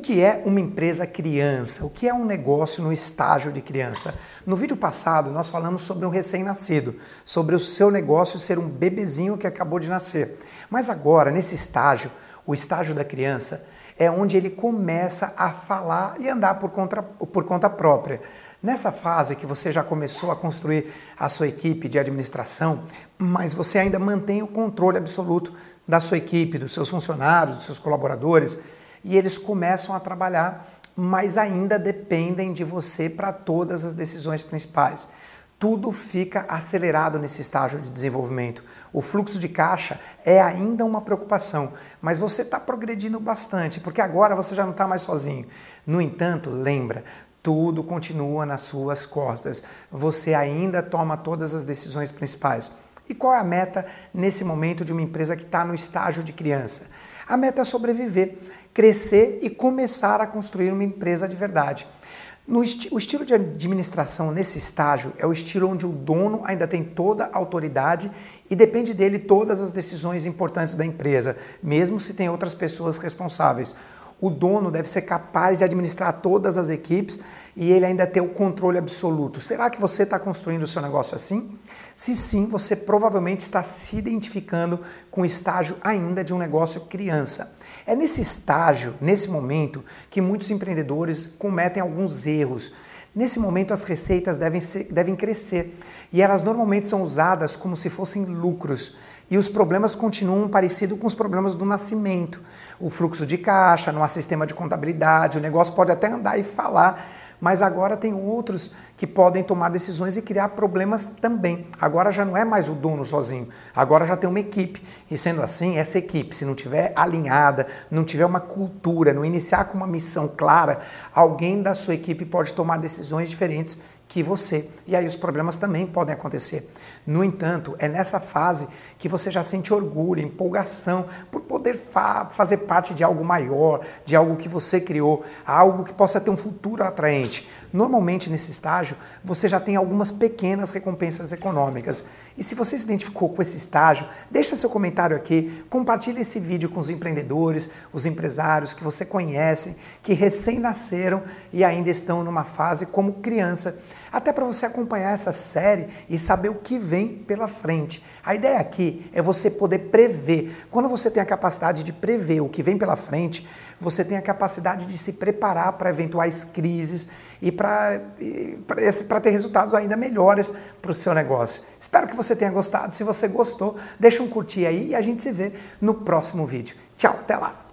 que é uma empresa criança? O que é um negócio no estágio de criança? No vídeo passado, nós falamos sobre um recém-nascido, sobre o seu negócio ser um bebezinho que acabou de nascer. Mas agora, nesse estágio, o estágio da criança, é onde ele começa a falar e andar por conta, por conta própria. Nessa fase que você já começou a construir a sua equipe de administração, mas você ainda mantém o controle absoluto da sua equipe, dos seus funcionários, dos seus colaboradores, e eles começam a trabalhar, mas ainda dependem de você para todas as decisões principais. Tudo fica acelerado nesse estágio de desenvolvimento. O fluxo de caixa é ainda uma preocupação, mas você está progredindo bastante, porque agora você já não está mais sozinho. No entanto, lembra, tudo continua nas suas costas. Você ainda toma todas as decisões principais. E qual é a meta nesse momento de uma empresa que está no estágio de criança? A meta é sobreviver, crescer e começar a construir uma empresa de verdade. No esti o estilo de administração nesse estágio é o estilo onde o dono ainda tem toda a autoridade e depende dele todas as decisões importantes da empresa, mesmo se tem outras pessoas responsáveis. O dono deve ser capaz de administrar todas as equipes e ele ainda ter o controle absoluto. Será que você está construindo o seu negócio assim? Se sim, você provavelmente está se identificando com o estágio ainda de um negócio criança. É nesse estágio, nesse momento, que muitos empreendedores cometem alguns erros. Nesse momento, as receitas devem, ser, devem crescer e elas normalmente são usadas como se fossem lucros. E os problemas continuam parecidos com os problemas do nascimento. O fluxo de caixa, não há sistema de contabilidade, o negócio pode até andar e falar, mas agora tem outros que podem tomar decisões e criar problemas também. Agora já não é mais o dono sozinho, agora já tem uma equipe. E sendo assim, essa equipe, se não tiver alinhada, não tiver uma cultura, não iniciar com uma missão clara, alguém da sua equipe pode tomar decisões diferentes que você. E aí os problemas também podem acontecer. No entanto, é nessa fase que você já sente orgulho, empolgação por poder fa fazer parte de algo maior, de algo que você criou, algo que possa ter um futuro atraente. Normalmente nesse estágio, você já tem algumas pequenas recompensas econômicas. E se você se identificou com esse estágio, deixa seu comentário aqui, compartilhe esse vídeo com os empreendedores, os empresários que você conhece, que recém nasceram e ainda estão numa fase como criança até para você acompanhar essa série e saber o que vem pela frente. A ideia aqui é você poder prever. Quando você tem a capacidade de prever o que vem pela frente, você tem a capacidade de se preparar para eventuais crises e para ter resultados ainda melhores para o seu negócio. Espero que você tenha gostado. Se você gostou, deixa um curtir aí e a gente se vê no próximo vídeo. Tchau, até lá!